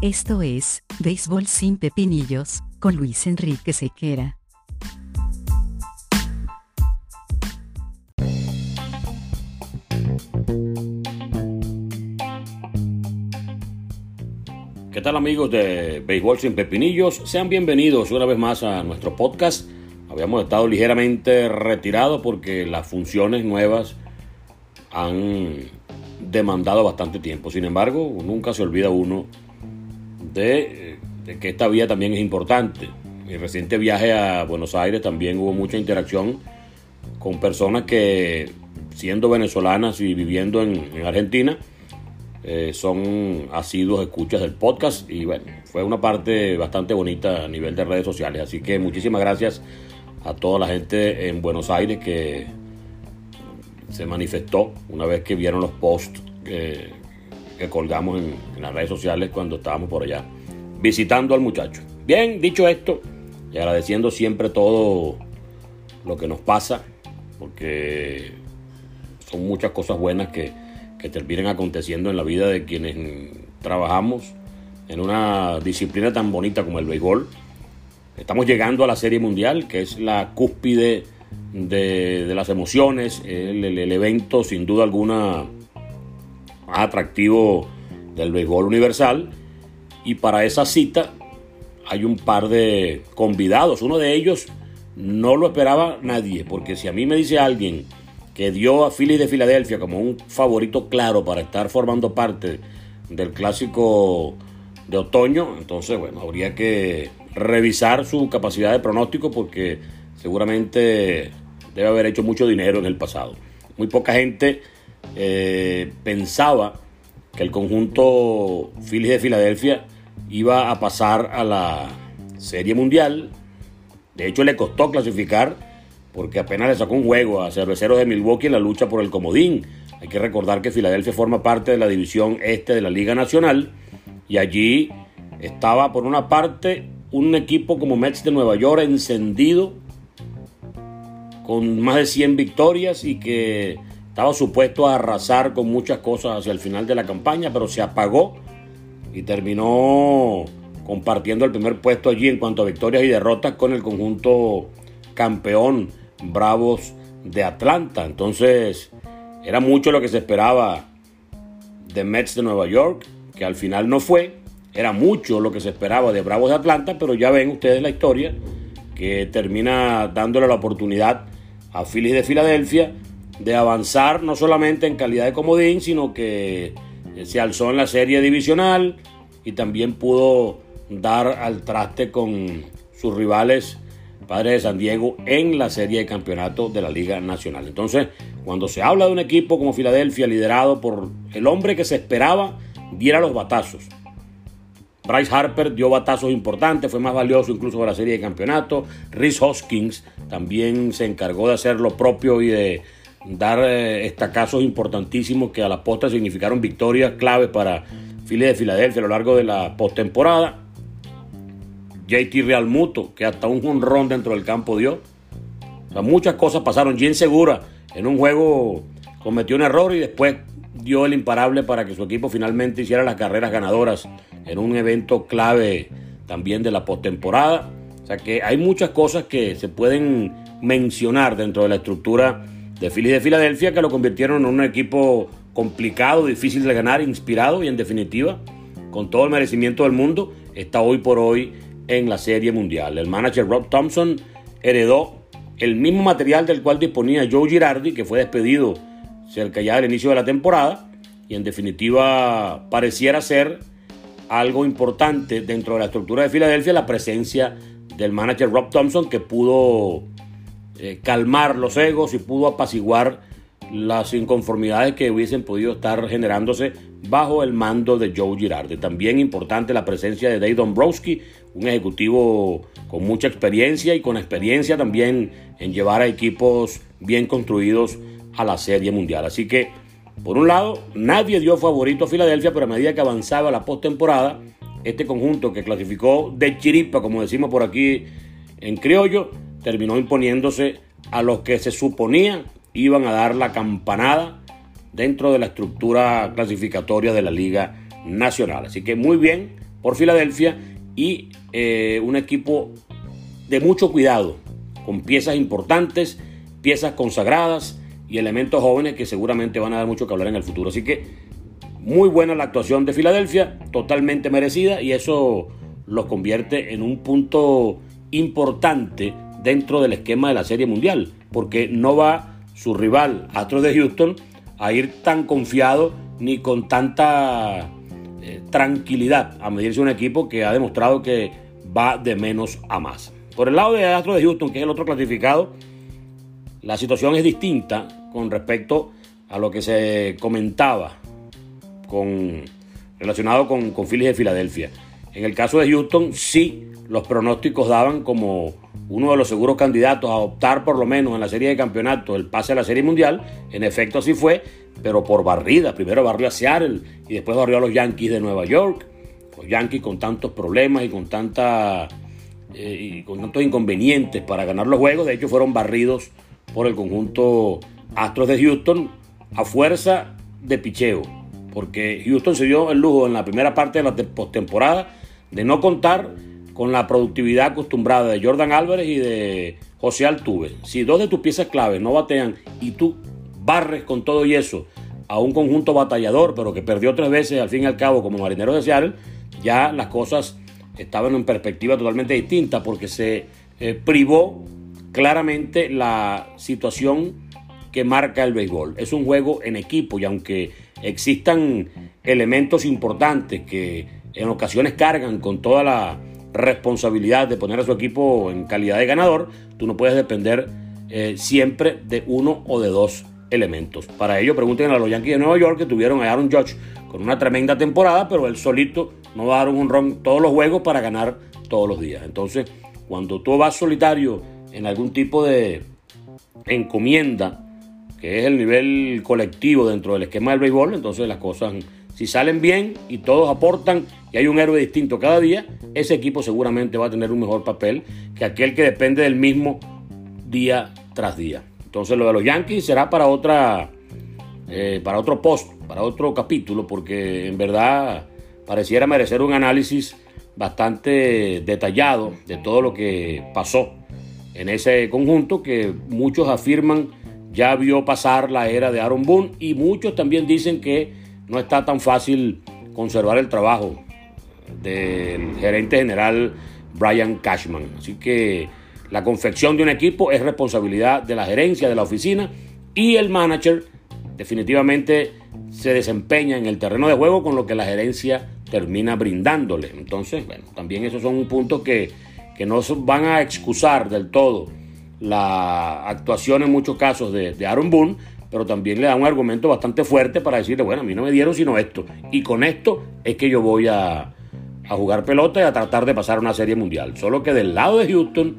Esto es, Béisbol sin Pepinillos, con Luis Enrique Sequera. ¿Qué tal amigos de Béisbol sin Pepinillos? Sean bienvenidos una vez más a nuestro podcast. Habíamos estado ligeramente retirados porque las funciones nuevas han demandado bastante tiempo. Sin embargo, nunca se olvida uno de, que esta vía también es importante. Mi reciente viaje a Buenos Aires también hubo mucha interacción con personas que, siendo venezolanas y viviendo en, Argentina, eh, son asiduos escuchas del podcast y bueno, fue una parte bastante bonita a nivel de redes sociales. Así que muchísimas gracias a toda la gente en Buenos Aires que se manifestó una vez que vieron los posts que, colgamos en, las redes sociales cuando estábamos por allá visitando al muchacho. Bien, dicho esto, y agradeciendo siempre todo lo que nos pasa, porque son muchas cosas buenas que, que terminan aconteciendo en la vida de quienes trabajamos en una disciplina tan bonita como el béisbol. Estamos llegando a la Serie Mundial, que es la cúspide de, las emociones, el, evento sin duda alguna más atractivo del béisbol universal. Y para esa cita hay un par de convidados. Uno de ellos no lo esperaba nadie, porque si a mí me dice alguien que dio a Phillies de Filadelfia como un favorito claro para estar formando parte del clásico de otoño, entonces bueno, habría que revisar su capacidad de pronóstico porque seguramente debe haber hecho mucho dinero en el pasado. Muy poca gente eh, pensaba que el conjunto Phillies de Filadelfia iba a pasar a la Serie Mundial. De hecho, le costó clasificar porque apenas le sacó un juego a Cerveceros de Milwaukee en la lucha por el comodín. Hay que recordar que Filadelfia forma parte de la división este de la Liga Nacional y allí estaba por una parte un equipo como Mets de Nueva York encendido con más de 100 victorias y que estaba supuesto a arrasar con muchas cosas hacia el final de la campaña, pero se apagó y terminó compartiendo el primer puesto allí en cuanto a victorias y derrotas con el conjunto campeón Bravos de Atlanta. Entonces, era mucho lo que se esperaba de Mets de Nueva York, que al final no fue. Era mucho lo que se esperaba de Bravos de Atlanta, pero ya ven ustedes la historia que termina dándole la oportunidad a Phillies de Filadelfia de avanzar no solamente en calidad de comodín, sino que se alzó en la serie divisional y también pudo dar al traste con sus rivales Padres de San Diego en la serie de campeonato de la Liga Nacional. Entonces, cuando se habla de un equipo como Filadelfia liderado por el hombre que se esperaba diera los batazos, Bryce Harper dio batazos importantes, fue más valioso incluso de la serie de campeonato. Rhys Hoskins también se encargó de hacer lo propio y de dar eh, estacazos importantísimos que a la posta significaron victorias claves para Philly de Filadelfia a lo largo de la postemporada. JT Realmuto, que hasta un jonrón dentro del campo dio. muchas cosas pasaron. Jen Segura en un juego cometió un error y después dio el imparable para que su equipo finalmente hiciera las carreras ganadoras en un evento clave también de la postemporada. O sea que hay muchas cosas que se pueden mencionar dentro de la estructura de Filadelfia que lo convirtieron en un equipo complicado, difícil de ganar, inspirado y en definitiva, con todo el merecimiento del mundo, está hoy por hoy en la Serie Mundial. El manager Rob Thompson heredó el mismo material del cual disponía Joe Girardi, que fue despedido cerca ya del inicio de la temporada y en definitiva pareciera ser algo importante dentro de la estructura de Filadelfia la presencia del manager Rob Thompson que pudo eh, calmar los egos y pudo apaciguar las inconformidades que hubiesen podido estar generándose bajo el mando de Joe Girardi. También importante la presencia de Dave Dombrowski, un ejecutivo con mucha experiencia y con experiencia también en llevar a equipos bien construidos a la Serie Mundial. Así que, por un lado, nadie dio favorito a Filadelfia, pero a medida que avanzaba la postemporada, este conjunto que clasificó de chiripa, como decimos por aquí en criollo, terminó imponiéndose a los que se suponía iban a dar la campanada dentro de la estructura clasificatoria de la Liga Nacional. Así que muy bien por Filadelfia y eh, un equipo de mucho cuidado, con piezas importantes, piezas consagradas y elementos jóvenes que seguramente van a dar mucho que hablar en el futuro. Así que muy buena la actuación de Filadelfia, totalmente merecida y eso los convierte en un punto importante dentro del esquema de la Serie Mundial, porque no va su rival Astros de Houston a ir tan confiado ni con tanta eh, tranquilidad a medirse un equipo que ha demostrado que va de menos a más. Por el lado de Astros de Houston, que es el otro clasificado, la situación es distinta con respecto a lo que se comentaba con, relacionado con, con Phillies de Filadelfia. En el caso de Houston, sí, los pronósticos daban como uno de los seguros candidatos a optar por lo menos en la serie de campeonato el pase a la serie mundial. En efecto, así fue, pero por barrida. Primero barrió a Seattle y después barrió a los Yankees de Nueva York. Los Yankees con tantos problemas y con, tanta, eh, y con tantos inconvenientes para ganar los juegos. De hecho, fueron barridos por el conjunto Astros de Houston a fuerza de picheo. Porque Houston se dio el lujo en la primera parte de la postemporada de no contar con la productividad acostumbrada de Jordan Álvarez y de José Altuve. Si dos de tus piezas claves no batean y tú barres con todo y eso a un conjunto batallador, pero que perdió tres veces al fin y al cabo como marinero de Seattle, ya las cosas estaban en perspectiva totalmente distinta porque se eh, privó claramente la situación que marca el béisbol. Es un juego en equipo y aunque existan elementos importantes que en ocasiones cargan con toda la responsabilidad de poner a su equipo en calidad de ganador, tú no puedes depender eh, siempre de uno o de dos elementos. Para ello, pregunten a los Yankees de Nueva York que tuvieron a Aaron Judge con una tremenda temporada, pero él solito no va a dar un ron todos los juegos para ganar todos los días. Entonces, cuando tú vas solitario en algún tipo de encomienda, que es el nivel colectivo dentro del esquema del béisbol, entonces las cosas si salen bien y todos aportan y hay un héroe distinto cada día, ese equipo seguramente va a tener un mejor papel que aquel que depende del mismo día tras día. Entonces lo de los Yankees será para otra, eh, para otro post, para otro capítulo, porque en verdad pareciera merecer un análisis bastante detallado de todo lo que pasó en ese conjunto que muchos afirman ya vio pasar la era de Aaron Boone y muchos también dicen que no está tan fácil conservar el trabajo del gerente general Brian Cashman. Así que la confección de un equipo es responsabilidad de la gerencia de la oficina y el manager definitivamente se desempeña en el terreno de juego con lo que la gerencia termina brindándole. Entonces, bueno, también esos son puntos que, que no van a excusar del todo la actuación en muchos casos de, de Aaron Boone, pero también le da un argumento bastante fuerte para decirle, bueno, a mí no me dieron sino esto. Y con esto es que yo voy a, jugar pelota y a tratar de pasar una serie mundial. Solo que del lado de Houston,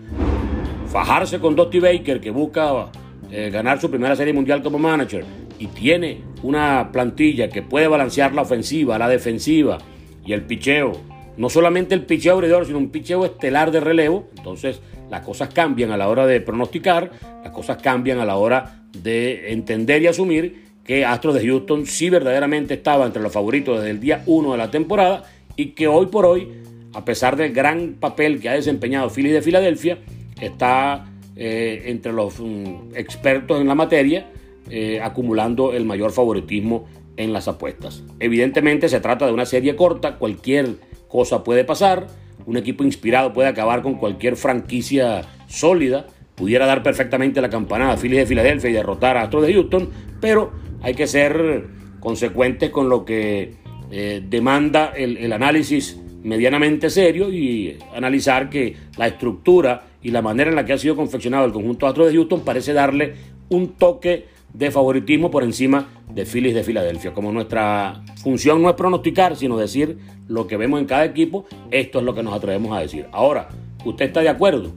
fajarse con Dusty Baker, que busca eh, ganar su primera serie mundial como manager, y tiene una plantilla que puede balancear la ofensiva, la defensiva y el picheo. No solamente el picheo abridor, sino un picheo estelar de relevo. Entonces las cosas cambian a la hora de pronosticar, las cosas cambian a la hora de entender y asumir que Astros de Houston sí verdaderamente estaba entre los favoritos desde el día 1 de la temporada y que hoy por hoy, a pesar del gran papel que ha desempeñado Philly de Filadelfia, está eh, entre los mm, expertos en la materia, eh, acumulando el mayor favoritismo en las apuestas. Evidentemente se trata de una serie corta, cualquier cosa puede pasar, un equipo inspirado puede acabar con cualquier franquicia sólida, pudiera dar perfectamente la campanada a Phillies de Filadelfia y derrotar a Astros de Houston, pero hay que ser consecuentes con lo que eh, demanda el, análisis medianamente serio y analizar que la estructura y la manera en la que ha sido confeccionado el conjunto Astros de Houston parece darle un toque de favoritismo por encima de Phillies de Filadelfia. Como nuestra función no es pronosticar, sino decir lo que vemos en cada equipo, esto es lo que nos atrevemos a decir. Ahora, ¿usted está de acuerdo?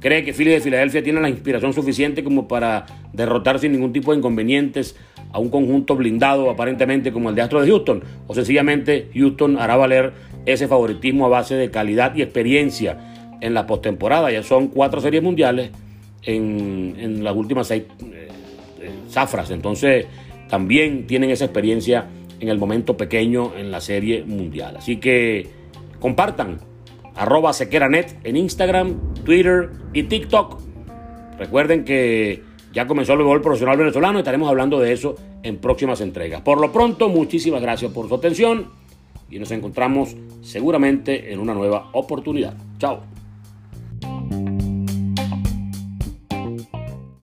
¿Cree que Philly de Filadelfia tiene la inspiración suficiente como para derrotar sin ningún tipo de inconvenientes a un conjunto blindado aparentemente como el de Astro de Houston? ¿O sencillamente Houston hará valer ese favoritismo a base de calidad y experiencia en la postemporada? Ya son cuatro series mundiales en, las últimas seis zafras. Entonces también tienen esa experiencia en el momento pequeño en la serie mundial. Así que Compartan arroba sequeranet en Instagram, Twitter y TikTok. Recuerden que ya comenzó el béisbol profesional venezolano y estaremos hablando de eso en próximas entregas. Por lo pronto, muchísimas gracias por su atención y nos encontramos seguramente en una nueva oportunidad. Chao.